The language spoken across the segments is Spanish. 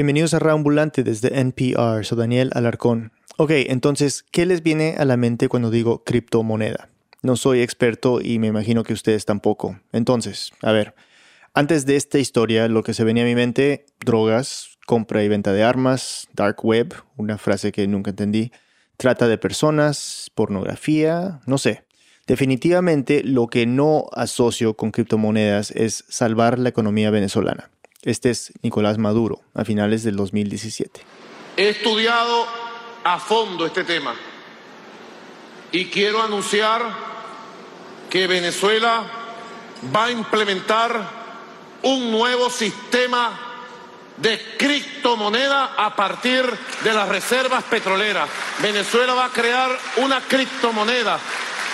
Bienvenidos a Raambulante desde NPR, soy Daniel Alarcón. Ok, entonces, ¿qué les viene a la mente cuando digo criptomoneda? No soy experto y me imagino que ustedes tampoco. Entonces, a ver, antes de esta historia, lo que se venía a mi mente, drogas, compra y venta de armas, dark web, una frase que nunca entendí, trata de personas, pornografía, no sé. Definitivamente lo que no asocio con criptomonedas es salvar la economía venezolana. Este es Nicolás Maduro, a finales del 2017. He estudiado a fondo este tema y quiero anunciar que Venezuela va a implementar un nuevo sistema de criptomoneda a partir de las reservas petroleras. Venezuela va a crear una criptomoneda,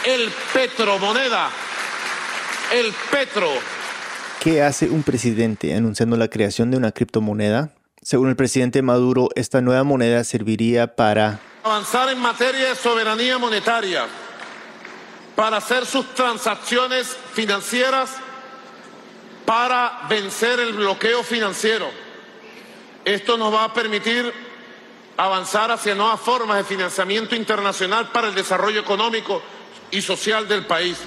el petromoneda, el petro. ¿Qué hace un presidente anunciando la creación de una criptomoneda? Según el presidente Maduro, esta nueva moneda serviría para avanzar en materia de soberanía monetaria, para hacer sus transacciones financieras, para vencer el bloqueo financiero. Esto nos va a permitir avanzar hacia nuevas formas de financiamiento internacional para el desarrollo económico y social del país.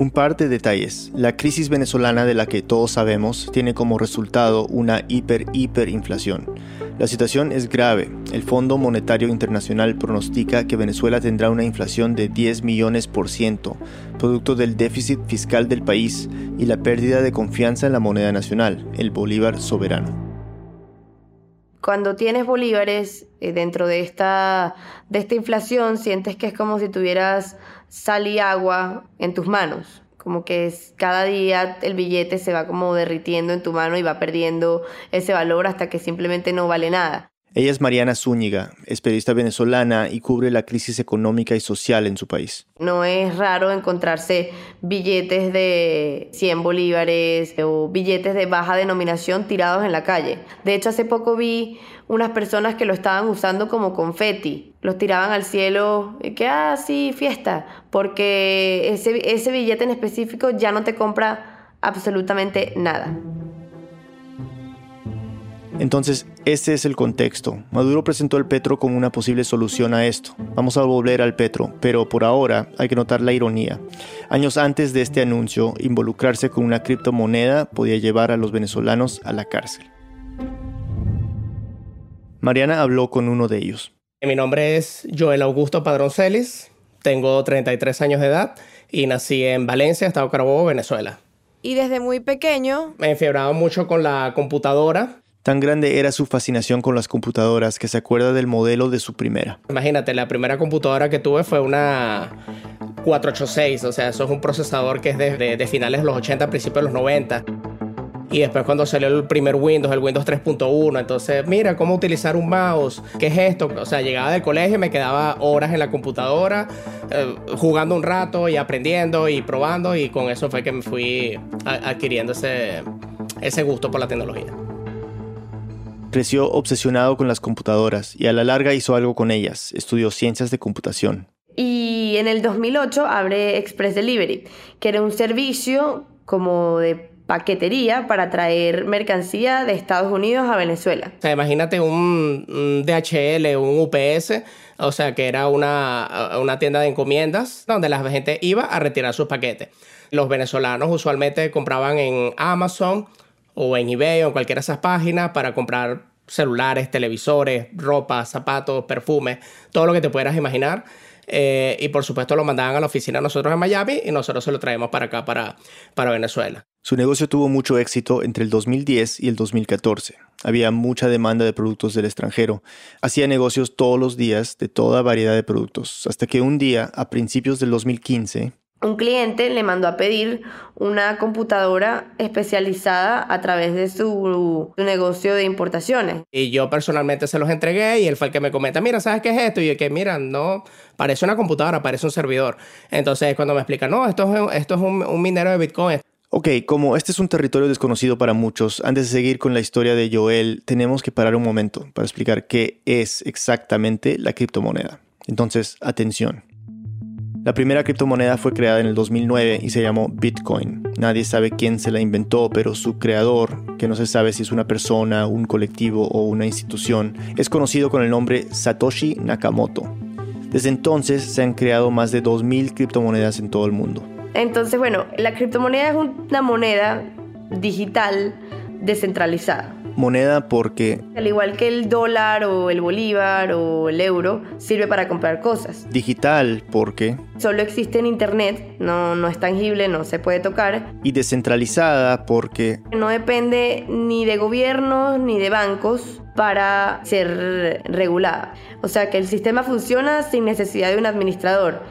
Un par de detalles. La crisis venezolana de la que todos sabemos tiene como resultado una hiper-hiperinflación. La situación es grave. El Fondo Monetario Internacional pronostica que Venezuela tendrá una inflación de 10 millones por ciento, producto del déficit fiscal del país y la pérdida de confianza en la moneda nacional, el bolívar soberano. Cuando tienes bolívares eh, dentro de esta, de esta inflación, sientes que es como si tuvieras sal agua en tus manos. Como que es, cada día el billete se va como derritiendo en tu mano y va perdiendo ese valor hasta que simplemente no vale nada. Ella es Mariana Zúñiga, es periodista venezolana y cubre la crisis económica y social en su país. No es raro encontrarse billetes de 100 bolívares o billetes de baja denominación tirados en la calle. De hecho, hace poco vi unas personas que lo estaban usando como confeti. Los tiraban al cielo y que, ah, fiesta. Porque ese billete en específico ya no te compra absolutamente nada. Entonces, este es el contexto. Maduro presentó el petro como una posible solución a esto. Vamos a volver al petro, pero por ahora hay que notar la ironía. Años antes de este anuncio, involucrarse con una criptomoneda podía llevar a los venezolanos a la cárcel. Mariana habló con uno de ellos. Mi nombre es Joel Augusto Padrón Celis, tengo 33 años de edad y nací en Valencia, Estado Carabobo, Venezuela. Y desde muy pequeño... Me he enfiebrado mucho con la computadora Tan grande era su fascinación con las computadoras que se acuerda del modelo de su primera. Imagínate, la primera computadora que tuve fue una 486, o sea, eso es un procesador que es de, finales de los 80, principios de los 90. Y después cuando salió el primer Windows, el Windows 3.1, entonces, mira, cómo utilizar un mouse, ¿qué es esto? O sea, llegaba del colegio me quedaba horas en la computadora, eh, jugando un rato y aprendiendo y probando, y con eso fue que me fui adquiriendo ese, ese gusto por la tecnología. Creció obsesionado con las computadoras y a la larga hizo algo con ellas. Estudió ciencias de computación. Y en el 2008 abre Express Delivery, que era un servicio como de paquetería para traer mercancía de Estados Unidos a Venezuela. O sea, imagínate un, DHL, un UPS, o sea, que era una, una tienda de encomiendas donde la gente iba a retirar sus paquetes. Los venezolanos usualmente compraban en Amazon o en eBay o en cualquiera de esas páginas para comprar celulares, televisores, ropa, zapatos, perfumes, todo lo que te pudieras imaginar. Eh, y por supuesto lo mandaban a la oficina nosotros en Miami y nosotros se lo traemos para acá, para, para Venezuela. Su negocio tuvo mucho éxito entre el 2010 y el 2014. Había mucha demanda de productos del extranjero. Hacía negocios todos los días de toda variedad de productos, hasta que un día, a principios del 2015, un cliente le mandó a pedir una computadora especializada a través de su, negocio de importaciones. Y yo personalmente se los entregué y él fue el que me comenta, mira, ¿sabes qué es esto? Y yo que, mira, no, parece una computadora, parece un servidor. Entonces cuando me explica, no, esto es, esto es un, un minero de Bitcoin. Ok, como este es un territorio desconocido para muchos, antes de seguir con la historia de Joel, tenemos que parar un momento para explicar qué es exactamente la criptomoneda. Entonces, atención. La primera criptomoneda fue creada en el 2009 y se llamó Bitcoin. Nadie sabe quién se la inventó, pero su creador, que no se sabe si es una persona, un colectivo o una institución, es conocido con el nombre Satoshi Nakamoto. Desde entonces se han creado más de 2.000 criptomonedas en todo el mundo. Entonces, bueno, la criptomoneda es una moneda digital descentralizada. Moneda porque... Al igual que el dólar o el bolívar o el euro, sirve para comprar cosas. Digital porque... Solo existe en Internet, no, no es tangible, no se puede tocar. Y descentralizada porque... No depende ni de gobiernos ni de bancos para ser regulada. O sea que el sistema funciona sin necesidad de un administrador.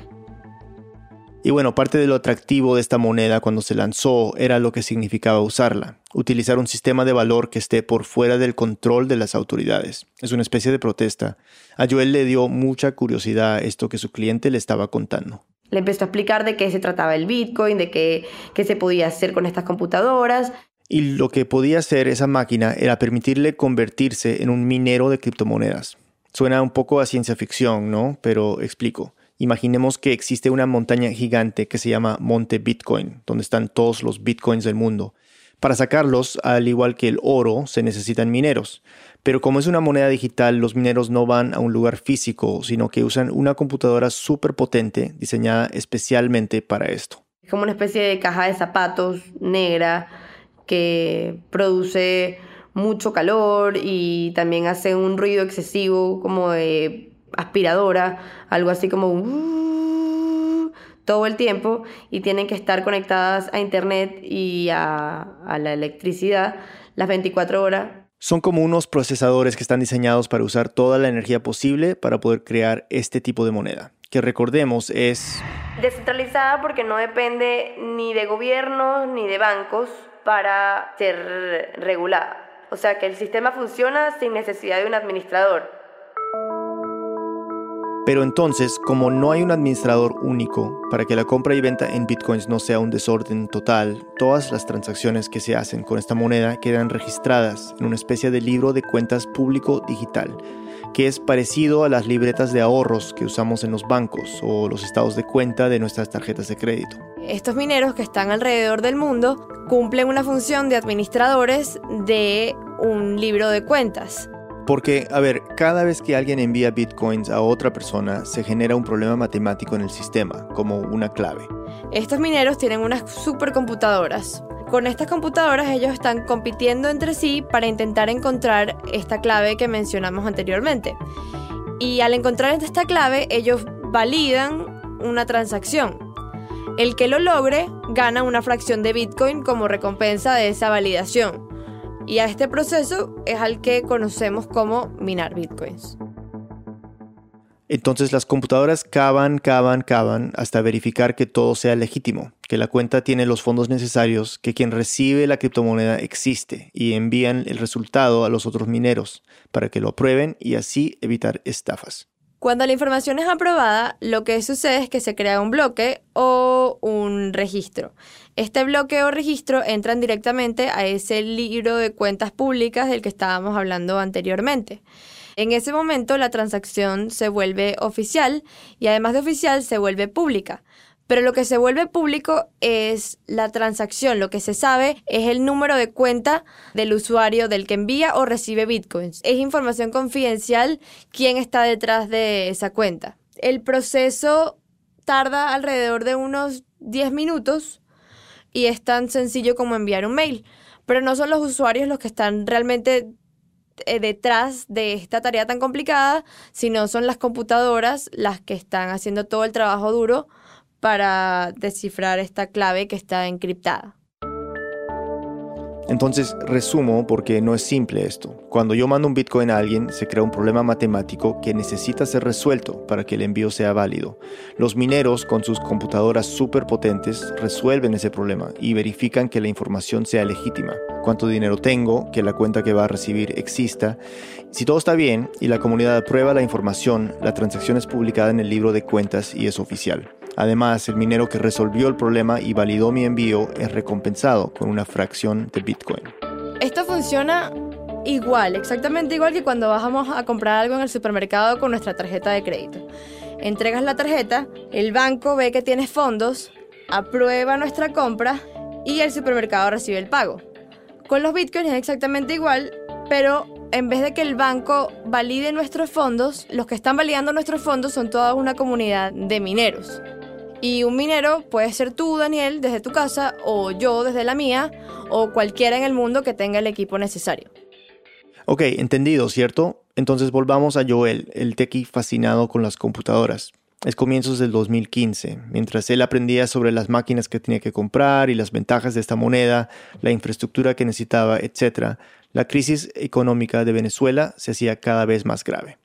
Y bueno, parte de lo atractivo de esta moneda cuando se lanzó era lo que significaba usarla, utilizar un sistema de valor que esté por fuera del control de las autoridades. Es una especie de protesta. A Joel le dio mucha curiosidad esto que su cliente le estaba contando. Le empezó a explicar de qué se trataba el Bitcoin, de qué, qué se podía hacer con estas computadoras. Y lo que podía hacer esa máquina era permitirle convertirse en un minero de criptomonedas. Suena un poco a ciencia ficción, ¿no? Pero explico. Imaginemos que existe una montaña gigante que se llama Monte Bitcoin, donde están todos los bitcoins del mundo. Para sacarlos, al igual que el oro, se necesitan mineros. Pero como es una moneda digital, los mineros no van a un lugar físico, sino que usan una computadora súper potente diseñada especialmente para esto. Es como una especie de caja de zapatos negra que produce mucho calor y también hace un ruido excesivo como de aspiradora, algo así como uh, todo el tiempo y tienen que estar conectadas a internet y a, a la electricidad las 24 horas. Son como unos procesadores que están diseñados para usar toda la energía posible para poder crear este tipo de moneda, que recordemos es... Descentralizada porque no depende ni de gobiernos ni de bancos para ser regulada. O sea que el sistema funciona sin necesidad de un administrador. Pero entonces, como no hay un administrador único para que la compra y venta en bitcoins no sea un desorden total, todas las transacciones que se hacen con esta moneda quedan registradas en una especie de libro de cuentas público digital, que es parecido a las libretas de ahorros que usamos en los bancos o los estados de cuenta de nuestras tarjetas de crédito. Estos mineros que están alrededor del mundo cumplen una función de administradores de un libro de cuentas. Porque, a ver, cada vez que alguien envía bitcoins a otra persona, se genera un problema matemático en el sistema, como una clave. Estos mineros tienen unas supercomputadoras. Con estas computadoras ellos están compitiendo entre sí para intentar encontrar esta clave que mencionamos anteriormente. Y al encontrar esta clave, ellos validan una transacción. El que lo logre gana una fracción de Bitcoin como recompensa de esa validación. Y a este proceso es al que conocemos como minar bitcoins. Entonces las computadoras cavan, cavan, cavan hasta verificar que todo sea legítimo, que la cuenta tiene los fondos necesarios, que quien recibe la criptomoneda existe y envían el resultado a los otros mineros para que lo aprueben y así evitar estafas. Cuando la información es aprobada, lo que sucede es que se crea un bloque o un registro. Este bloque o registro entran directamente a ese libro de cuentas públicas del que estábamos hablando anteriormente. En ese momento la transacción se vuelve oficial y además de oficial se vuelve pública. Pero lo que se vuelve público es la transacción. Lo que se sabe es el número de cuenta del usuario del que envía o recibe bitcoins. Es información confidencial quién está detrás de esa cuenta. El proceso tarda alrededor de unos 10 minutos y es tan sencillo como enviar un mail. Pero no son los usuarios los que están realmente eh, detrás de esta tarea tan complicada, sino son las computadoras las que están haciendo todo el trabajo duro para descifrar esta clave que está encriptada. Entonces, resumo porque no es simple esto. Cuando yo mando un Bitcoin a alguien, se crea un problema matemático que necesita ser resuelto para que el envío sea válido. Los mineros, con sus computadoras súper potentes, resuelven ese problema y verifican que la información sea legítima. Cuánto dinero tengo, que la cuenta que va a recibir exista. Si todo está bien y la comunidad aprueba la información, la transacción es publicada en el libro de cuentas y es oficial. Además, el minero que resolvió el problema y validó mi envío es recompensado con una fracción de Bitcoin. Esto funciona igual, exactamente igual que cuando bajamos a comprar algo en el supermercado con nuestra tarjeta de crédito. entregas la tarjeta, el banco ve que tienes fondos, aprueba nuestra compra y el supermercado recibe el pago. Con los bitcoins es exactamente igual, pero en vez de que el banco valide nuestros fondos, los que están validando nuestros fondos son toda una comunidad de mineros. Y un minero puede ser tú, Daniel, desde tu casa, o yo desde la mía, o cualquiera en el mundo que tenga el equipo necesario. Ok, entendido, ¿cierto? Entonces volvamos a Joel, el tequi fascinado con las computadoras. Es comienzos del 2015, mientras él aprendía sobre las máquinas que tenía que comprar y las ventajas de esta moneda, la infraestructura que necesitaba, etc., la crisis económica de Venezuela se hacía cada vez más grave.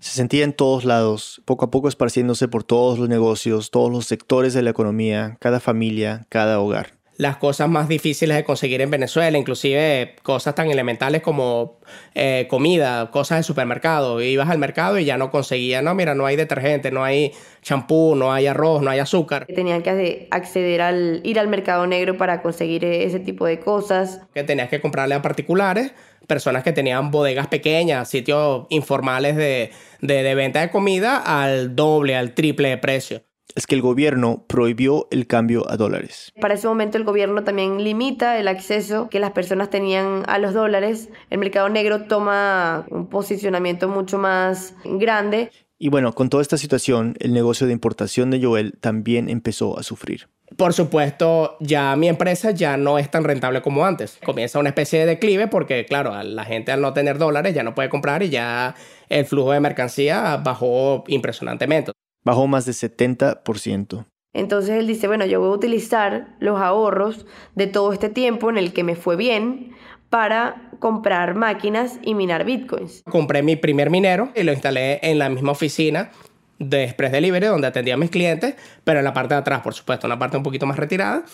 Se sentía en todos lados, poco a poco esparciéndose por todos los negocios, todos los sectores de la economía, cada familia, cada hogar. Las cosas más difíciles de conseguir en Venezuela, inclusive cosas tan elementales como eh, comida, cosas de supermercado. Ibas al mercado y ya no conseguías, no, mira, no hay detergente, no hay champú, no hay arroz, no hay azúcar. Tenían que acceder al ir al mercado negro para conseguir ese tipo de cosas. Que tenías que comprarle a particulares personas que tenían bodegas pequeñas, sitios informales de, de, venta de comida al doble, al triple de precio es que el gobierno prohibió el cambio a dólares. Para ese momento el gobierno también limita el acceso que las personas tenían a los dólares. El mercado negro toma un posicionamiento mucho más grande. Y bueno, con toda esta situación, el negocio de importación de Joel también empezó a sufrir. Por supuesto, ya mi empresa ya no es tan rentable como antes. Comienza una especie de declive porque, claro, la gente al no tener dólares ya no puede comprar y ya el flujo de mercancía bajó impresionantemente. Bajó más de 70%. Entonces él dice, bueno, yo voy a utilizar los ahorros de todo este tiempo en el que me fue bien para comprar máquinas y minar bitcoins. Compré mi primer minero y lo instalé en la misma oficina de Express Delivery donde atendía a mis clientes, pero en la parte de atrás, por supuesto, una parte un poquito más retirada.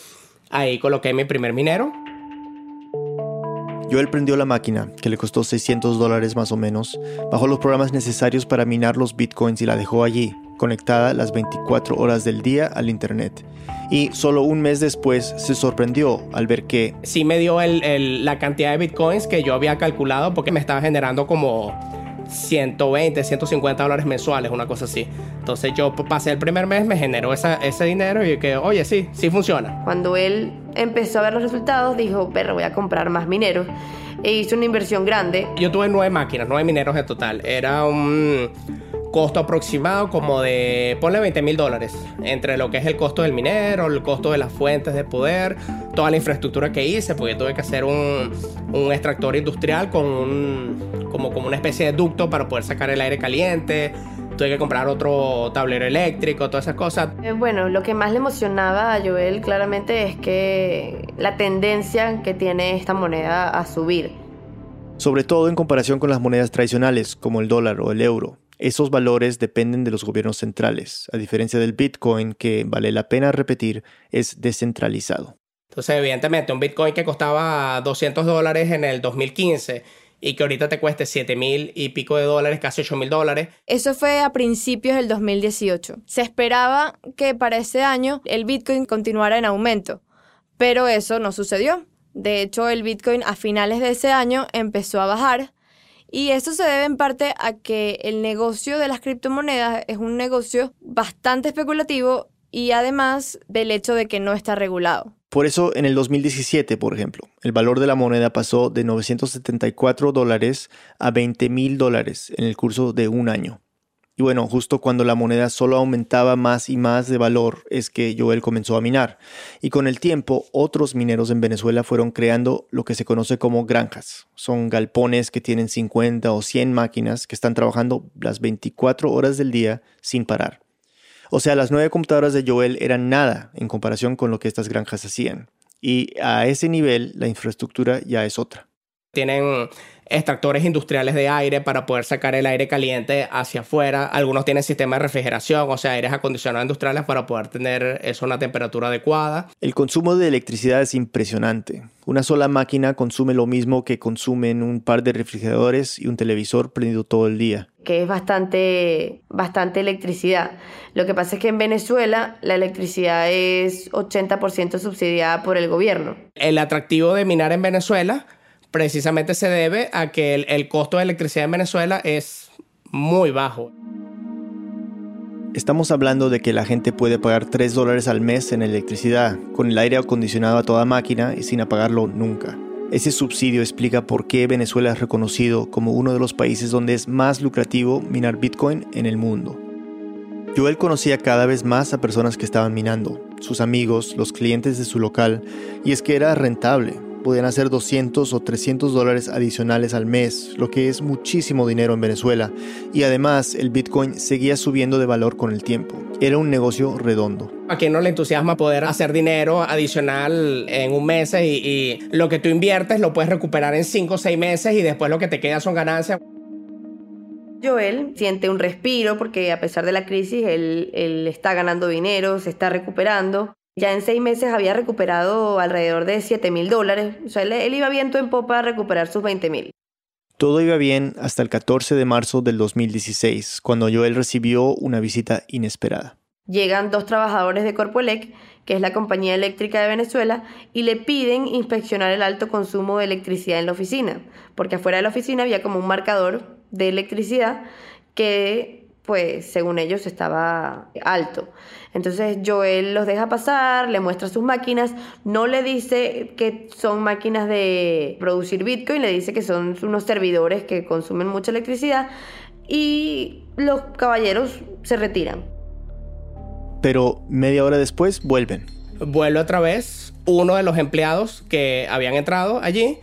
Ahí coloqué mi primer minero. Joel prendió la máquina, que le costó 600 dólares más o menos, bajó los programas necesarios para minar los bitcoins y la dejó allí, conectada las 24 horas del día al Internet. Y solo un mes después se sorprendió al ver que... Sí me dio la cantidad de bitcoins que yo había calculado porque me estaba generando como 120, 150 dólares mensuales, una cosa así. Entonces yo pasé el primer mes, me generó ese dinero y que, oye, sí, sí funciona. Cuando él empezó a ver los resultados, dijo, pero voy a comprar más mineros. E hizo una inversión grande. Yo tuve nueve máquinas, nueve mineros en total. Era un costo aproximado como de, ponle 20 mil dólares, entre lo que es el costo del minero, el costo de las fuentes de poder, toda la infraestructura que hice, porque tuve que hacer un, un extractor industrial con un, como, como una especie de ducto para poder sacar el aire caliente, tuve que comprar otro tablero eléctrico, todas esas cosas. Eh, bueno, lo que más le emocionaba a Joel claramente es que la tendencia que tiene esta moneda a subir. Sobre todo en comparación con las monedas tradicionales como el dólar o el euro. Esos valores dependen de los gobiernos centrales, a diferencia del Bitcoin, que vale la pena repetir, es descentralizado. Entonces, evidentemente, un Bitcoin que costaba 200 dólares en el 2015 y que ahorita te cueste 7 mil y pico de dólares, casi 8 mil dólares. Eso fue a principios del 2018. Se esperaba que para ese año el Bitcoin continuara en aumento, pero eso no sucedió. De hecho, el Bitcoin a finales de ese año empezó a bajar y esto se debe en parte a que el negocio de las criptomonedas es un negocio bastante especulativo y además del hecho de que no está regulado. Por eso en el 2017, por ejemplo, el valor de la moneda pasó de 974 dólares a 20 mil dólares en el curso de un año. Y bueno, justo cuando la moneda solo aumentaba más y más de valor es que Joel comenzó a minar. Y con el tiempo, otros mineros en Venezuela fueron creando lo que se conoce como granjas. Son galpones que tienen 50 o 100 máquinas que están trabajando las 24 horas del día sin parar. O sea, las nueve computadoras de Joel eran nada en comparación con lo que estas granjas hacían. Y a ese nivel, la infraestructura ya es otra. Tienen extractores industriales de aire para poder sacar el aire caliente hacia afuera. Algunos tienen sistemas de refrigeración, o sea, aires acondicionados industriales para poder tener eso una temperatura adecuada. El consumo de electricidad es impresionante. Una sola máquina consume lo mismo que consumen un par de refrigeradores y un televisor prendido todo el día. Que es bastante, bastante electricidad. Lo que pasa es que en Venezuela la electricidad es 80% subsidiada por el gobierno. El atractivo de minar en Venezuela precisamente se debe a que el, costo de electricidad en Venezuela es muy bajo. Estamos hablando de que la gente puede pagar 3 dólares al mes en electricidad, con el aire acondicionado a toda máquina y sin apagarlo nunca. Ese subsidio explica por qué Venezuela es reconocido como uno de los países donde es más lucrativo minar Bitcoin en el mundo. Joel conocía cada vez más a personas que estaban minando, sus amigos, los clientes de su local, y es que era rentable, podían hacer 200 o 300 dólares adicionales al mes, lo que es muchísimo dinero en Venezuela, y además el Bitcoin seguía subiendo de valor con el tiempo. Era un negocio redondo. A quien no le entusiasma poder hacer dinero adicional en un mes y, y lo que tú inviertes lo puedes recuperar en 5 o 6 meses y después lo que te queda son ganancias. Joel siente un respiro porque a pesar de la crisis él, él está ganando dinero, se está recuperando ya en seis meses había recuperado alrededor de 7 mil dólares. O sea, él, iba viento en popa a recuperar sus 20 mil. Todo iba bien hasta el 14 de marzo del 2016, cuando Joel recibió una visita inesperada. Llegan dos trabajadores de Corpoelec, que es la compañía eléctrica de Venezuela, y le piden inspeccionar el alto consumo de electricidad en la oficina, porque afuera de la oficina había como un marcador de electricidad que pues según ellos estaba alto. Entonces Joel los deja pasar, le muestra sus máquinas, no le dice que son máquinas de producir Bitcoin, le dice que son unos servidores que consumen mucha electricidad y los caballeros se retiran. Pero media hora después vuelven. Vuelve otra vez uno de los empleados que habían entrado allí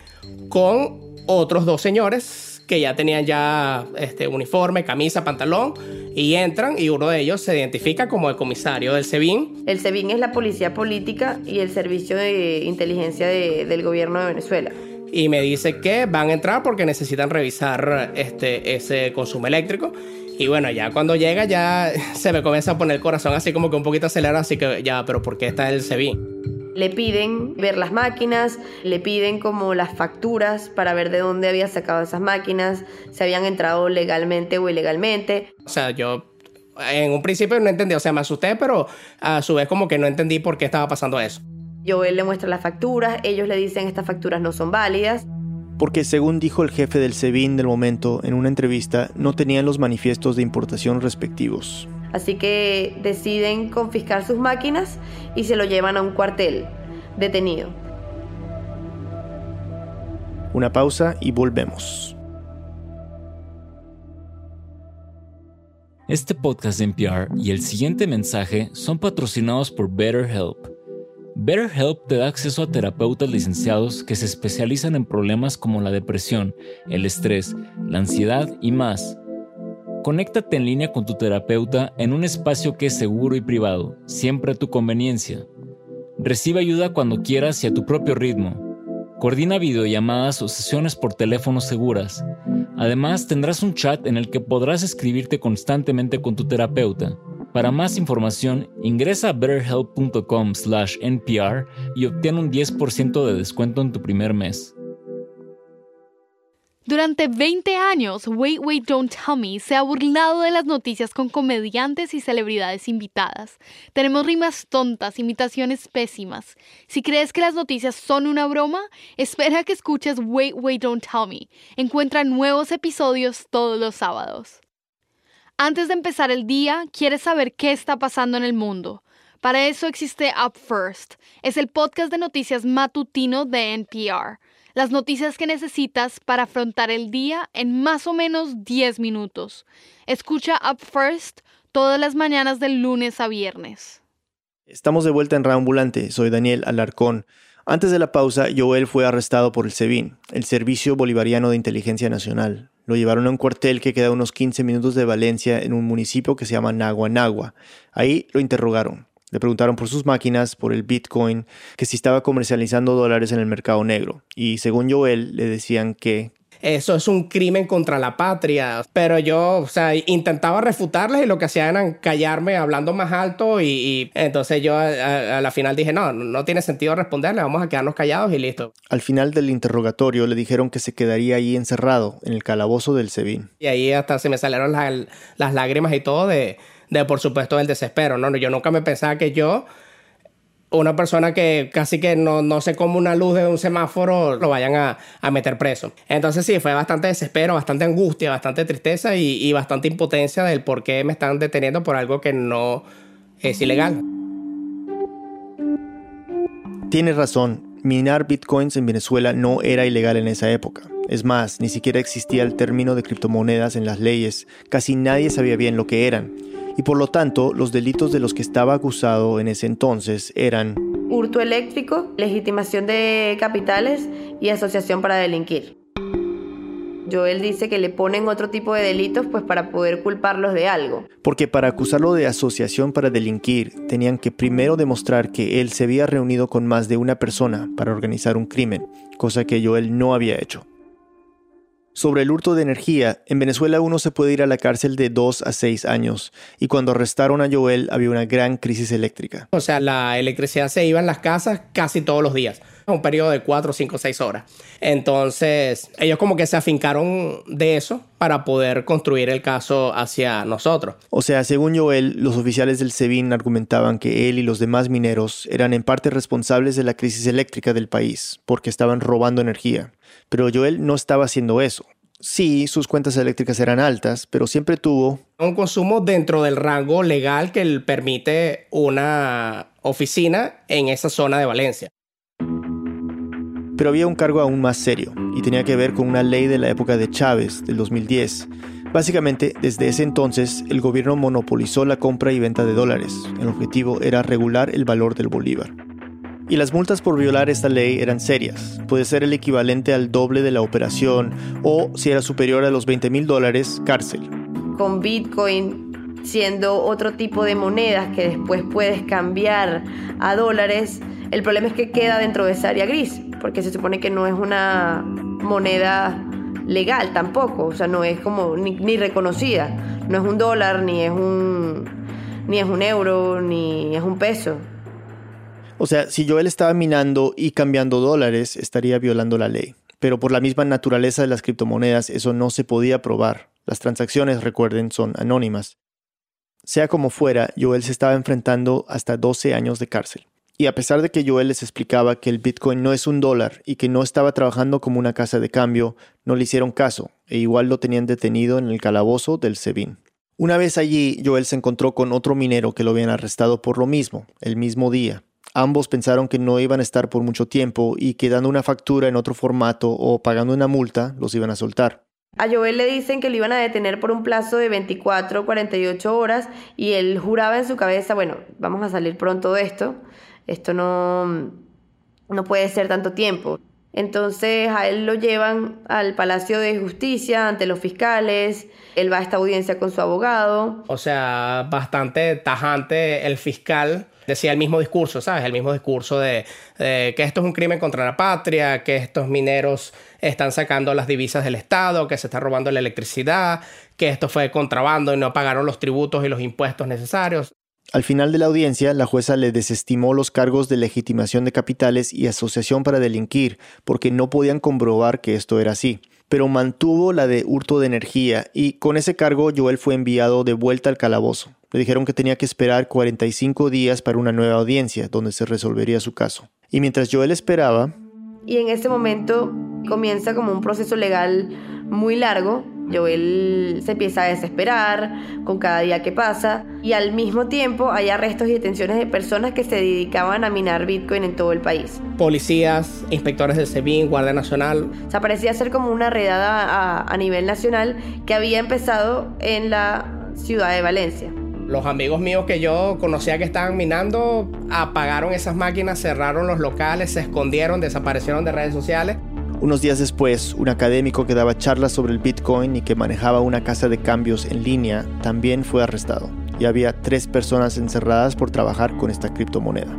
con otros dos señores que ya tenían ya este, uniforme, camisa, pantalón, y entran y uno de ellos se identifica como el comisario del SEBIN. El SEBIN es la policía política y el servicio de inteligencia del gobierno de Venezuela. Y me dice que van a entrar porque necesitan revisar este, ese consumo eléctrico. Y bueno, ya cuando llega ya se me comienza a poner el corazón así como que un poquito acelerado, así que ya, pero ¿por qué está el SEBIN? Le piden ver las máquinas, le piden como las facturas para ver de dónde había sacado esas máquinas, si habían entrado legalmente o ilegalmente. O sea, yo en un principio no entendí, o sea, me asusté, pero a su vez como que no entendí por qué estaba pasando eso. Yo él le muestra las facturas, ellos le dicen estas facturas no son válidas. Porque según dijo el jefe del SEBIN del momento en una entrevista, no tenían los manifiestos de importación respectivos. Así que deciden confiscar sus máquinas y se lo llevan a un cuartel detenido. Una pausa y volvemos. Este podcast de NPR y el siguiente mensaje son patrocinados por BetterHelp. BetterHelp te da acceso a terapeutas licenciados que se especializan en problemas como la depresión, el estrés, la ansiedad y más Conéctate en línea con tu terapeuta en un espacio que es seguro y privado, siempre a tu conveniencia. Recibe ayuda cuando quieras y a tu propio ritmo. Coordina videollamadas o sesiones por teléfono seguras. Además, tendrás un chat en el que podrás escribirte constantemente con tu terapeuta. Para más información, ingresa a betterhelp.com/npr y obtén un 10% de descuento en tu primer mes. Durante 20 años, Wait Wait Don't Tell Me se ha burlado de las noticias con comediantes y celebridades invitadas. Tenemos rimas tontas, imitaciones pésimas. Si crees que las noticias son una broma, espera que escuches Wait Wait Don't Tell Me. Encuentra nuevos episodios todos los sábados. Antes de empezar el día, quieres saber qué está pasando en el mundo. Para eso existe Up First. Es el podcast de noticias matutino de NPR las noticias que necesitas para afrontar el día en más o menos 10 minutos. Escucha Up First todas las mañanas del lunes a viernes. Estamos de vuelta en Reambulante. Soy Daniel Alarcón. Antes de la pausa, Joel fue arrestado por el SEBIN, el Servicio Bolivariano de Inteligencia Nacional. Lo llevaron a un cuartel que queda a unos 15 minutos de Valencia en un municipio que se llama Nagua Nagua. Ahí lo interrogaron. Le preguntaron por sus máquinas, por el Bitcoin, que si estaba comercializando dólares en el mercado negro. Y según Joel, le decían que... Eso es un crimen contra la patria. Pero yo, o sea, intentaba refutarles y lo que hacían era callarme hablando más alto y, entonces yo a, la final dije, no, no tiene sentido responderle, vamos a quedarnos callados y listo. Al final del interrogatorio le dijeron que se quedaría ahí encerrado, en el calabozo del SEBIN. Y ahí hasta se me salieron las lágrimas y todo de de por supuesto el desespero, ¿no? Yo nunca me pensaba que yo una persona que casi que no, no se come una luz de un semáforo lo vayan a, a meter preso. Entonces sí, fue bastante desespero, bastante angustia, bastante tristeza y, y bastante impotencia del por qué me están deteniendo por algo que no es ilegal. Tienes razón, minar bitcoins en Venezuela no era ilegal en esa época. Es más, ni siquiera existía el término de criptomonedas en las leyes, casi nadie sabía bien lo que eran. Y por lo tanto, los delitos de los que estaba acusado en ese entonces eran hurto eléctrico, legitimación de capitales y asociación para delinquir. Joel dice que le ponen otro tipo de delitos pues para poder culparlos de algo. Porque para acusarlo de asociación para delinquir, tenían que primero demostrar que él se había reunido con más de una persona para organizar un crimen, cosa que Joel no había hecho. Sobre el hurto de energía, en Venezuela uno se puede ir a la cárcel de 2 a 6 años, y cuando arrestaron a Joel había una gran crisis eléctrica. O sea, la electricidad se iba en las casas casi todos los días, un periodo de 4, 5, 6 horas. Entonces, ellos como que se afincaron de eso para poder construir el caso hacia nosotros. O sea, según Joel, los oficiales del SEBIN argumentaban que él y los demás mineros eran en parte responsables de la crisis eléctrica del país, porque estaban robando energía. Pero Joel no estaba haciendo eso. Sí, sus cuentas eléctricas eran altas, pero siempre tuvo un consumo dentro del rango legal que permite una oficina en esa zona de Valencia. Pero había un cargo aún más serio y tenía que ver con una ley de la época de Chávez, del 2010. Básicamente, desde ese entonces, el gobierno monopolizó la compra y venta de dólares. El objetivo era regular el valor del bolívar. Y las multas por violar esta ley eran serias. Puede ser el equivalente al doble de la operación o, si era superior a los 20 mil dólares, cárcel. Con Bitcoin siendo otro tipo de monedas que después puedes cambiar a dólares, el problema es que queda dentro de esa área gris, porque se supone que no es una moneda legal tampoco, o sea, no es como ni, reconocida, no es un dólar, ni es un, ni es un euro, ni es un peso. O sea, si Joel estaba minando y cambiando dólares, estaría violando la ley. Pero por la misma naturaleza de las criptomonedas, eso no se podía probar. Las transacciones, recuerden, son anónimas. Sea como fuera, Joel se estaba enfrentando hasta 12 años de cárcel. Y a pesar de que Joel les explicaba que el Bitcoin no es un dólar y que no estaba trabajando como una casa de cambio, no le hicieron caso e igual lo tenían detenido en el calabozo del SEBIN. Una vez allí, Joel se encontró con otro minero que lo habían arrestado por lo mismo, el mismo día. Ambos pensaron que no iban a estar por mucho tiempo y que dando una factura en otro formato o pagando una multa los iban a soltar. A Joel le dicen que lo iban a detener por un plazo de 24 o 48 horas y él juraba en su cabeza, bueno, vamos a salir pronto de esto, esto no, no puede ser tanto tiempo. Entonces a él lo llevan al Palacio de Justicia ante los fiscales, él va a esta audiencia con su abogado. O sea, bastante tajante el fiscal decía el mismo discurso, ¿sabes? El mismo discurso de, que esto es un crimen contra la patria, que estos mineros están sacando las divisas del Estado, que se está robando la electricidad, que esto fue contrabando y no pagaron los tributos y los impuestos necesarios. Al final de la audiencia, la jueza le desestimó los cargos de legitimación de capitales y asociación para delinquir, porque no podían comprobar que esto era así pero mantuvo la de hurto de energía y con ese cargo Joel fue enviado de vuelta al calabozo. Le dijeron que tenía que esperar 45 días para una nueva audiencia donde se resolvería su caso. Y mientras Joel esperaba... Y en ese momento comienza como un proceso legal muy largo Joel se empieza a desesperar con cada día que pasa y al mismo tiempo hay arrestos y detenciones de personas que se dedicaban a minar Bitcoin en todo el país. Policías, inspectores del SEBIN, Guardia Nacional. O sea, parecía ser como una redada a, a nivel nacional que había empezado en la ciudad de Valencia. Los amigos míos que yo conocía que estaban minando apagaron esas máquinas, cerraron los locales, se escondieron, desaparecieron de redes sociales unos días después, un académico que daba charlas sobre el Bitcoin y que manejaba una casa de cambios en línea también fue arrestado. Y había tres personas encerradas por trabajar con esta criptomoneda.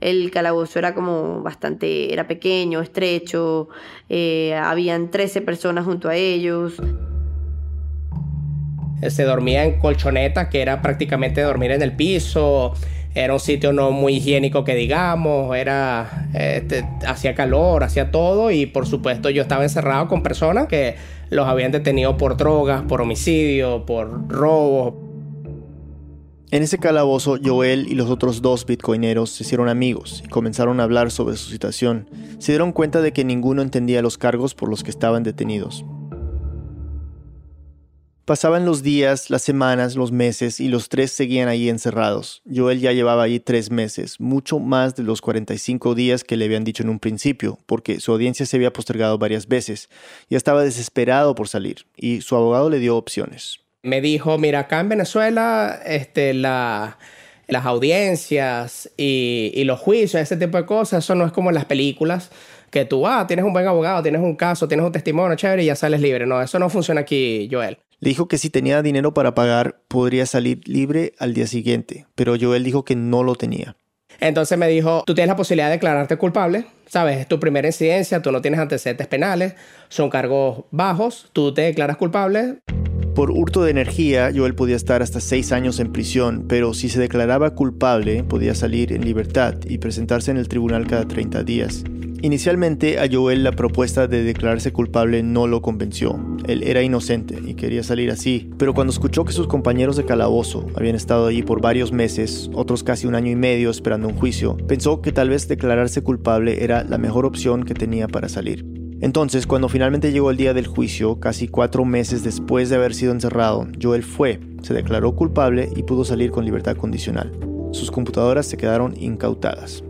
El calabozo era como bastante, era pequeño, estrecho, eh, habían 13 personas junto a ellos. Se dormía en colchonetas, que era prácticamente dormir en el piso. Era un sitio no muy higiénico que digamos, era este, hacía calor, hacía todo y por supuesto yo estaba encerrado con personas que los habían detenido por drogas, por homicidio, por robo. En ese calabozo, Joel y los otros dos bitcoineros se hicieron amigos y comenzaron a hablar sobre su situación. Se dieron cuenta de que ninguno entendía los cargos por los que estaban detenidos. Pasaban los días, las semanas, los meses y los tres seguían ahí encerrados. Joel ya llevaba ahí tres meses, mucho más de los 45 días que le habían dicho en un principio, porque su audiencia se había postergado varias veces. Ya estaba desesperado por salir y su abogado le dio opciones me dijo, mira, acá en Venezuela, este, las audiencias y, los juicios, ese tipo de cosas, eso no es como en las películas, que tú, ah, tienes un buen abogado, tienes un caso, tienes un testimonio chévere y ya sales libre. No, eso no funciona aquí, Joel. Le dijo que si tenía dinero para pagar, podría salir libre al día siguiente, pero Joel dijo que no lo tenía. Entonces me dijo, tú tienes la posibilidad de declararte culpable, sabes, es tu primera incidencia, tú no tienes antecedentes penales, son cargos bajos, tú te declaras culpable. Por hurto de energía, Joel podía estar hasta seis años en prisión, pero si se declaraba culpable, podía salir en libertad y presentarse en el tribunal cada 30 días. Inicialmente a Joel la propuesta de declararse culpable no lo convenció. Él era inocente y quería salir así, pero cuando escuchó que sus compañeros de calabozo habían estado allí por varios meses, otros casi un año y medio esperando un juicio, pensó que tal vez declararse culpable era la mejor opción que tenía para salir. Entonces, cuando finalmente llegó el día del juicio, casi cuatro meses después de haber sido encerrado, Joel fue, se declaró culpable y pudo salir con libertad condicional. Sus computadoras se quedaron incautadas.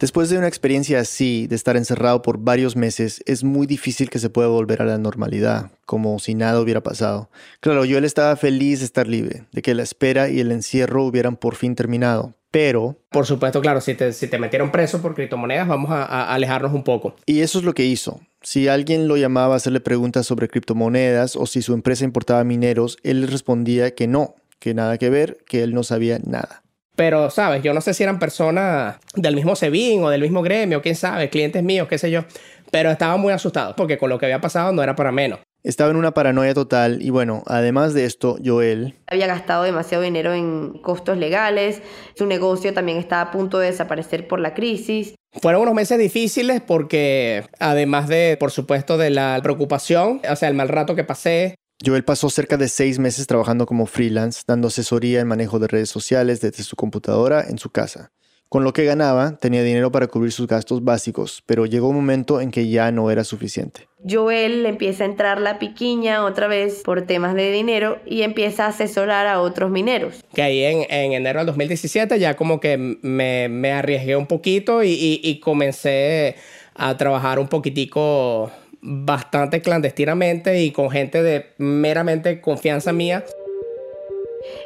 Después de una experiencia así, de estar encerrado por varios meses, es muy difícil que se pueda volver a la normalidad, como si nada hubiera pasado. Claro, Joel estaba feliz de estar libre, de que la espera y el encierro hubieran por fin terminado, pero... Por supuesto, claro, si te, si te metieron preso por criptomonedas, vamos a, alejarnos un poco. Y eso es lo que hizo. Si alguien lo llamaba a hacerle preguntas sobre criptomonedas o si su empresa importaba mineros, él les respondía que no, que nada que ver, que él no sabía nada. Pero, ¿sabes? Yo no sé si eran personas del mismo SEBIN o del mismo gremio, quién sabe, clientes míos, qué sé yo. Pero estaba muy asustado porque con lo que había pasado no era para menos. Estaba en una paranoia total y bueno, además de esto, Joel... Había gastado demasiado dinero en costos legales, su negocio también estaba a punto de desaparecer por la crisis. Fueron unos meses difíciles porque además de, por supuesto, de la preocupación, o sea, el mal rato que pasé, Joel pasó cerca de seis meses trabajando como freelance, dando asesoría en manejo de redes sociales desde su computadora en su casa. Con lo que ganaba, tenía dinero para cubrir sus gastos básicos, pero llegó un momento en que ya no era suficiente. Joel empieza a entrar la piquiña otra vez por temas de dinero y empieza a asesorar a otros mineros. Que ahí en, enero del 2017 ya como que me, arriesgué un poquito y, y comencé a trabajar un poquitico bastante clandestinamente y con gente de meramente confianza mía.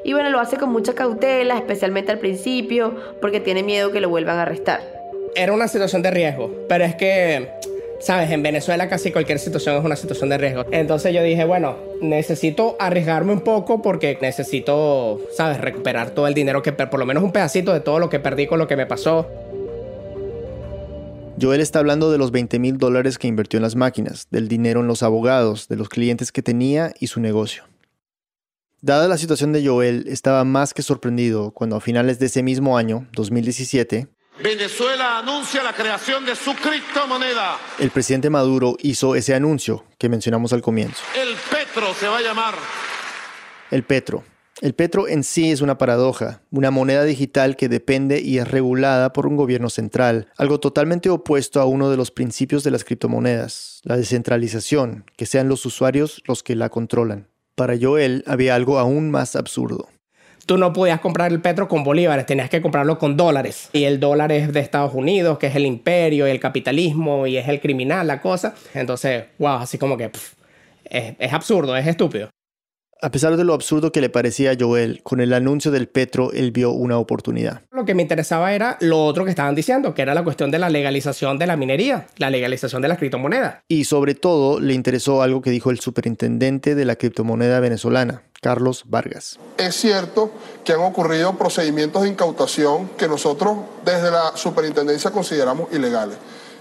Y bueno, lo hace con mucha cautela, especialmente al principio, porque tiene miedo que lo vuelvan a arrestar. Era una situación de riesgo, pero es que, sabes, en Venezuela casi cualquier situación es una situación de riesgo. Entonces yo dije, bueno, necesito arriesgarme un poco porque necesito, sabes, recuperar todo el dinero que, por lo menos un pedacito de todo lo que perdí con lo que me pasó. Joel está hablando de los 20 mil dólares que invirtió en las máquinas, del dinero en los abogados, de los clientes que tenía y su negocio. Dada la situación de Joel, estaba más que sorprendido cuando a finales de ese mismo año, 2017, Venezuela anuncia la creación de su criptomoneda. El presidente Maduro hizo ese anuncio que mencionamos al comienzo. El Petro se va a llamar. El Petro. El Petro en sí es una paradoja, una moneda digital que depende y es regulada por un gobierno central, algo totalmente opuesto a uno de los principios de las criptomonedas, la descentralización, que sean los usuarios los que la controlan. Para Joel había algo aún más absurdo. Tú no podías comprar el petro con bolívares, tenías que comprarlo con dólares. Y el dólar es de Estados Unidos, que es el imperio y el capitalismo y es el criminal, la cosa. Entonces, wow, así como que es absurdo, es estúpido. A pesar de lo absurdo que le parecía a Joel, con el anuncio del Petro él vio una oportunidad. Lo que me interesaba era lo otro que estaban diciendo, que era la cuestión de la legalización de la minería, la legalización de la criptomoneda. Y sobre todo le interesó algo que dijo el superintendente de la criptomoneda venezolana, Carlos Vargas. Es cierto que han ocurrido procedimientos de incautación que nosotros desde la superintendencia consideramos ilegales.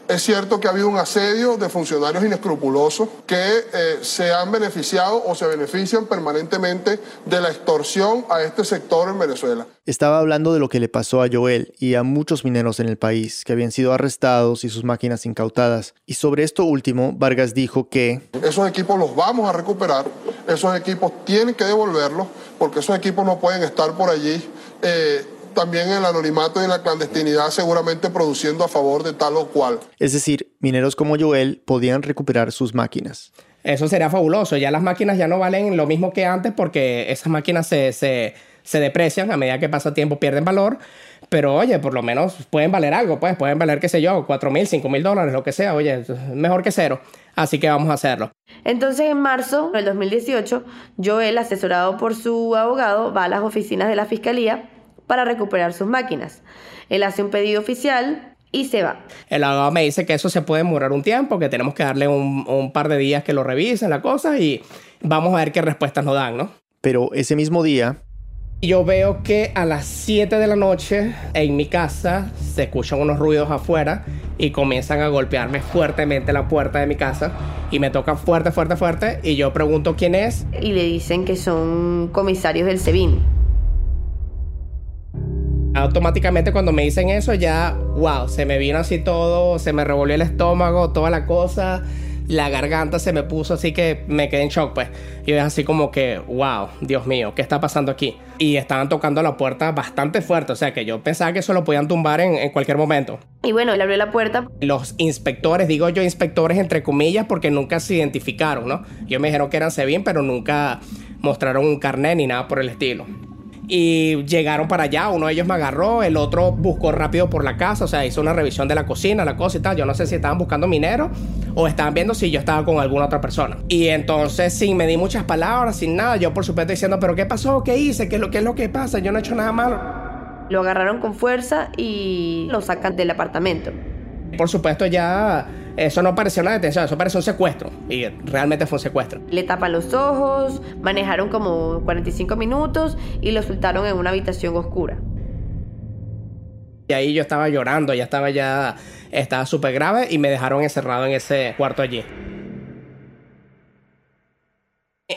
Es cierto que ha habido un asedio de funcionarios inescrupulosos que eh, se han beneficiado o se benefician permanentemente de la extorsión a este sector en Venezuela. Estaba hablando de lo que le pasó a Joel y a muchos mineros en el país que habían sido arrestados y sus máquinas incautadas. Y sobre esto último, Vargas dijo que... Esos equipos los vamos a recuperar, esos equipos tienen que devolverlos porque esos equipos no pueden estar por allí. Eh, también en el anonimato y en la clandestinidad seguramente produciendo a favor de tal o cual. Es decir, mineros como Joel podían recuperar sus máquinas. Eso sería fabuloso. Ya las máquinas ya no valen lo mismo que antes porque esas máquinas se, se, se deprecian a medida que pasa tiempo, pierden valor. Pero oye, por lo menos pueden valer algo, pues pueden valer, qué sé yo, 4 mil, 5 mil dólares, lo que sea. Oye, mejor que cero. Así que vamos a hacerlo. Entonces, en marzo del 2018, Joel, asesorado por su abogado, va a las oficinas de la fiscalía para recuperar sus máquinas. Él hace un pedido oficial y se va. El abogado me dice que eso se puede demorar un tiempo, que tenemos que darle un, un par de días que lo revisen la cosa y vamos a ver qué respuestas nos dan, ¿no? Pero ese mismo día, yo veo que a las 7 de la noche en mi casa se escuchan unos ruidos afuera y comienzan a golpearme fuertemente la puerta de mi casa y me tocan fuerte, fuerte, fuerte y yo pregunto quién es. Y le dicen que son comisarios del SEBIN automáticamente cuando me dicen eso ya, wow, se me vino así todo, se me revolvió el estómago, toda la cosa, la garganta se me puso así que me quedé en shock pues. Y es así como que, wow, Dios mío, ¿qué está pasando aquí? Y estaban tocando la puerta bastante fuerte, o sea que yo pensaba que eso lo podían tumbar en, en cualquier momento. Y bueno, él abrió la puerta. Los inspectores, digo yo inspectores entre comillas porque nunca se identificaron, ¿no? Yo me dijeron que eran Sebin, pero nunca mostraron un carnet ni nada por el estilo y llegaron para allá. Uno de ellos me agarró, el otro buscó rápido por la casa, o sea, hizo una revisión de la cocina, la cosa y tal. Yo no sé si estaban buscando minero o estaban viendo si yo estaba con alguna otra persona. Y entonces, sin me di muchas palabras, sin nada, yo por supuesto diciendo, ¿pero qué pasó? ¿Qué hice? ¿Qué es lo, qué es lo que pasa? Yo no he hecho nada malo. Lo agarraron con fuerza y lo sacan del apartamento. Por supuesto, ya eso no pareció una detención, eso pareció un secuestro. Y realmente fue un secuestro. Le tapan los ojos, manejaron como 45 minutos y lo soltaron en una habitación oscura. Y ahí yo estaba llorando, ya estaba ya, estaba súper grave y me dejaron encerrado en ese cuarto allí.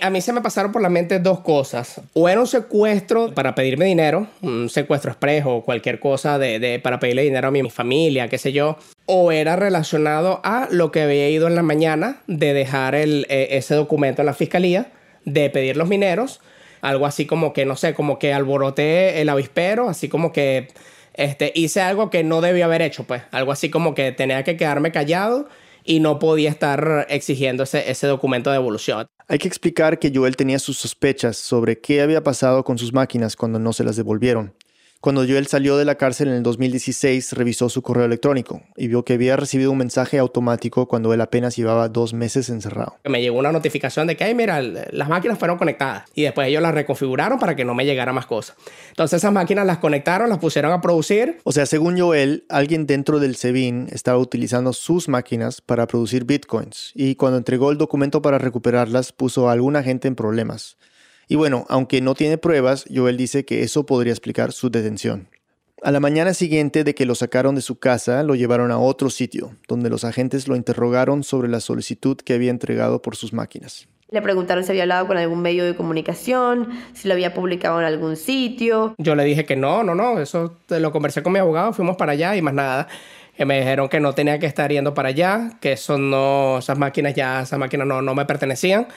A mí se me pasaron por la mente dos cosas. O era un secuestro para pedirme dinero, un secuestro expreso o cualquier cosa de, para pedirle dinero a mi, familia, qué sé yo. O era relacionado a lo que había ido en la mañana de dejar el, e, ese documento en la fiscalía, de pedir los mineros. Algo así como que, no sé, como que alboroté el avispero, así como que este, hice algo que no debía haber hecho, pues. Algo así como que tenía que quedarme callado y no podía estar exigiendo ese, ese documento de devolución. Hay que explicar que Joel tenía sus sospechas sobre qué había pasado con sus máquinas cuando no se las devolvieron. Cuando Joel salió de la cárcel en el 2016, revisó su correo electrónico y vio que había recibido un mensaje automático cuando él apenas llevaba dos meses encerrado. Me llegó una notificación de que, ay, mira, las máquinas fueron conectadas y después ellos las reconfiguraron para que no me llegara más cosas. Entonces esas máquinas las conectaron, las pusieron a producir. O sea, según Joel, alguien dentro del SEBIN estaba utilizando sus máquinas para producir bitcoins y cuando entregó el documento para recuperarlas puso a alguna gente en problemas. Y bueno, aunque no tiene pruebas, Joel dice que eso podría explicar su detención. A la mañana siguiente de que lo sacaron de su casa, lo llevaron a otro sitio, donde los agentes lo interrogaron sobre la solicitud que había entregado por sus máquinas. Le preguntaron si había hablado con algún medio de comunicación, si lo había publicado en algún sitio. Yo le dije que no, no, no, eso lo conversé con mi abogado, fuimos para allá y más nada. Que me dijeron que no tenía que estar yendo para allá, que eso no, esas máquinas ya, esas máquinas no, no me pertenecían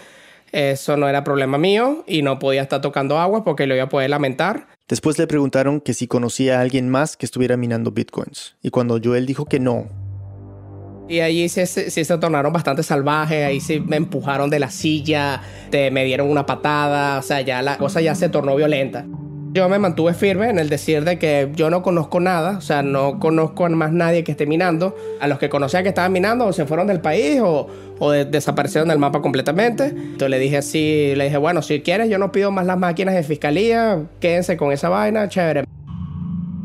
eso no era problema mío y no podía estar tocando agua porque lo iba a poder lamentar. Después le preguntaron que si conocía a alguien más que estuviera minando bitcoins. Y cuando Joel dijo que no. Y allí sí se, se, tornaron bastante salvajes, ahí sí me empujaron de la silla, te, me dieron una patada, o sea, ya la cosa ya se tornó violenta. Yo me mantuve firme en el decir de que yo no conozco nada, o sea, no conozco a más nadie que esté minando. A los que conocía que estaban minando o se fueron del país o, o desaparecieron del mapa completamente. Entonces le dije así, le dije, bueno, si quieres yo no pido más las máquinas de fiscalía, quédense con esa vaina, chévere.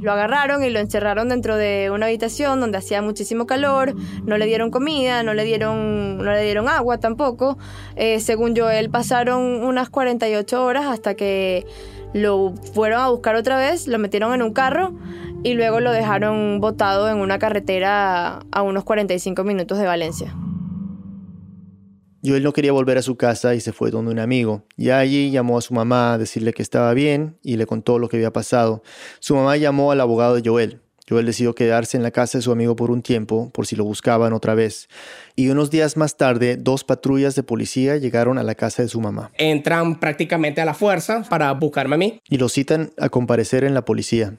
Lo agarraron y lo encerraron dentro de una habitación donde hacía muchísimo calor, no le dieron comida, no le dieron, no le dieron agua tampoco. Eh, según yo, él pasaron unas 48 horas hasta que lo fueron a buscar otra vez, lo metieron en un carro y luego lo dejaron botado en una carretera a unos 45 minutos de Valencia. Joel no quería volver a su casa y se fue donde un amigo. Y allí llamó a su mamá a decirle que estaba bien y le contó lo que había pasado. Su mamá llamó al abogado de Joel. Joel decidió quedarse en la casa de su amigo por un tiempo, por si lo buscaban otra vez. Y unos días más tarde, dos patrullas de policía llegaron a la casa de su mamá. Entran prácticamente a la fuerza para buscarme a mí. Y lo citan a comparecer en la policía.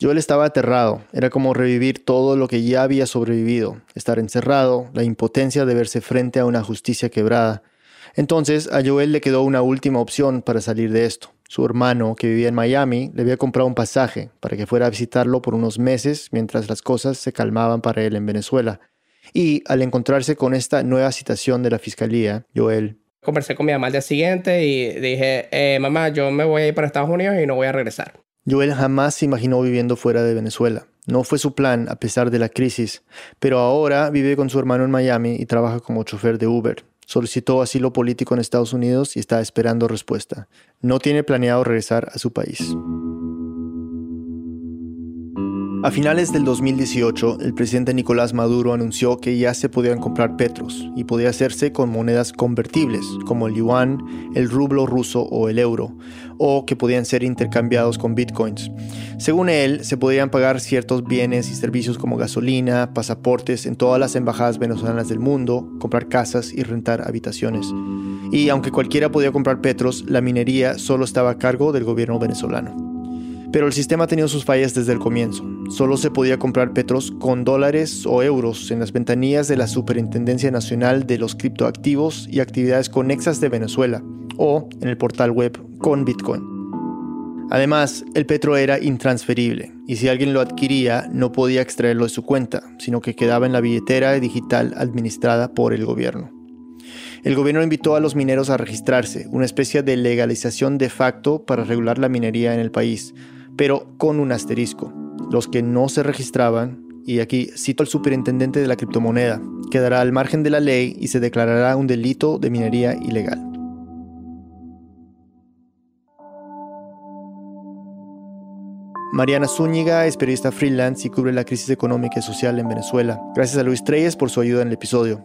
Joel estaba aterrado, era como revivir todo lo que ya había sobrevivido, estar encerrado, la impotencia de verse frente a una justicia quebrada. Entonces a Joel le quedó una última opción para salir de esto. Su hermano, que vivía en Miami, le había comprado un pasaje para que fuera a visitarlo por unos meses mientras las cosas se calmaban para él en Venezuela. Y al encontrarse con esta nueva citación de la fiscalía, Joel... Conversé con mi mamá al día siguiente y dije, eh, mamá, yo me voy a ir para Estados Unidos y no voy a regresar. Joel jamás se imaginó viviendo fuera de Venezuela. No fue su plan a pesar de la crisis, pero ahora vive con su hermano en Miami y trabaja como chofer de Uber. Solicitó asilo político en Estados Unidos y está esperando respuesta. No tiene planeado regresar a su país. A finales del 2018, el presidente Nicolás Maduro anunció que ya se podían comprar petros y podía hacerse con monedas convertibles, como el yuan, el rublo ruso o el euro, o que podían ser intercambiados con bitcoins. Según él, se podían pagar ciertos bienes y servicios como gasolina, pasaportes en todas las embajadas venezolanas del mundo, comprar casas y rentar habitaciones. Y aunque cualquiera podía comprar petros, la minería solo estaba a cargo del gobierno venezolano. Pero el sistema ha tenido sus fallas desde el comienzo. Solo se podía comprar petros con dólares o euros en las ventanillas de la Superintendencia Nacional de los Criptoactivos y Actividades Conexas de Venezuela, o en el portal web con Bitcoin. Además, el petro era intransferible y si alguien lo adquiría no podía extraerlo de su cuenta, sino que quedaba en la billetera digital administrada por el gobierno. El gobierno invitó a los mineros a registrarse, una especie de legalización de facto para regular la minería en el país, pero con un asterisco. Los que no se registraban, y aquí cito al superintendente de la criptomoneda, quedará al margen de la ley y se declarará un delito de minería ilegal. Mariana Zúñiga es periodista freelance y cubre la crisis económica y social en Venezuela. Gracias a Luis Treyes por su ayuda en el episodio.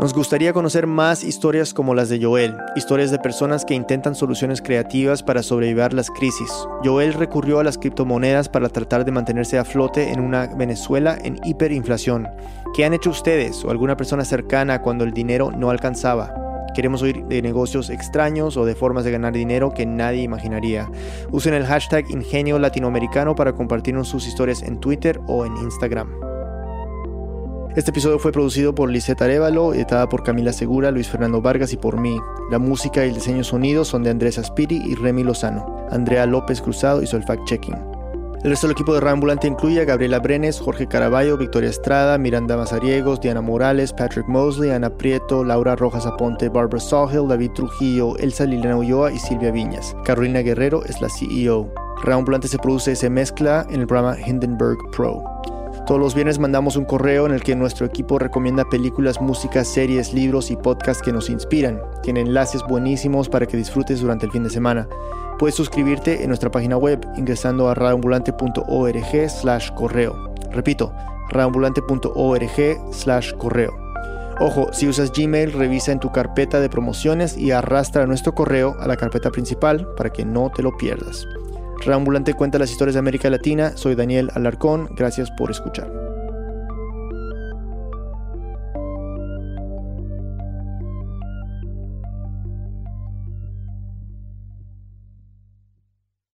Nos gustaría conocer más historias como las de Joel, historias de personas que intentan soluciones creativas para sobrevivir las crisis. Joel recurrió a las criptomonedas para tratar de mantenerse a flote en una Venezuela en hiperinflación. ¿Qué han hecho ustedes o alguna persona cercana cuando el dinero no alcanzaba? Queremos oír de negocios extraños o de formas de ganar dinero que nadie imaginaría. Usen el hashtag Ingenio Latinoamericano para compartirnos sus historias en Twitter o en Instagram. Este episodio fue producido por Lisette Arevalo, editada por Camila Segura, Luis Fernando Vargas y por mí. La música y el diseño sonido son de Andrés Aspiri y Remy Lozano. Andrea López Cruzado hizo el fact-checking. El resto del equipo de Rambulante incluye a Gabriela Brenes, Jorge Caraballo, Victoria Estrada, Miranda Mazariegos, Diana Morales, Patrick Mosley, Ana Prieto, Laura Rojas Aponte, Barbara Sawhill, David Trujillo, Elsa Liliana Ulloa y Silvia Viñas. Carolina Guerrero es la CEO. Rambulante se produce y se mezcla en el programa Hindenburg Pro. Todos los viernes mandamos un correo en el que nuestro equipo recomienda películas, músicas, series, libros y podcasts que nos inspiran. Tiene enlaces buenísimos para que disfrutes durante el fin de semana. Puedes suscribirte en nuestra página web ingresando a radioambulante.org slash correo. Repito, radioambulante.org slash correo. Ojo, si usas Gmail, revisa en tu carpeta de promociones y arrastra nuestro correo a la carpeta principal para que no te lo pierdas. Reambulante cuenta las historias de América Latina. Soy Daniel Alarcón. Gracias por escuchar.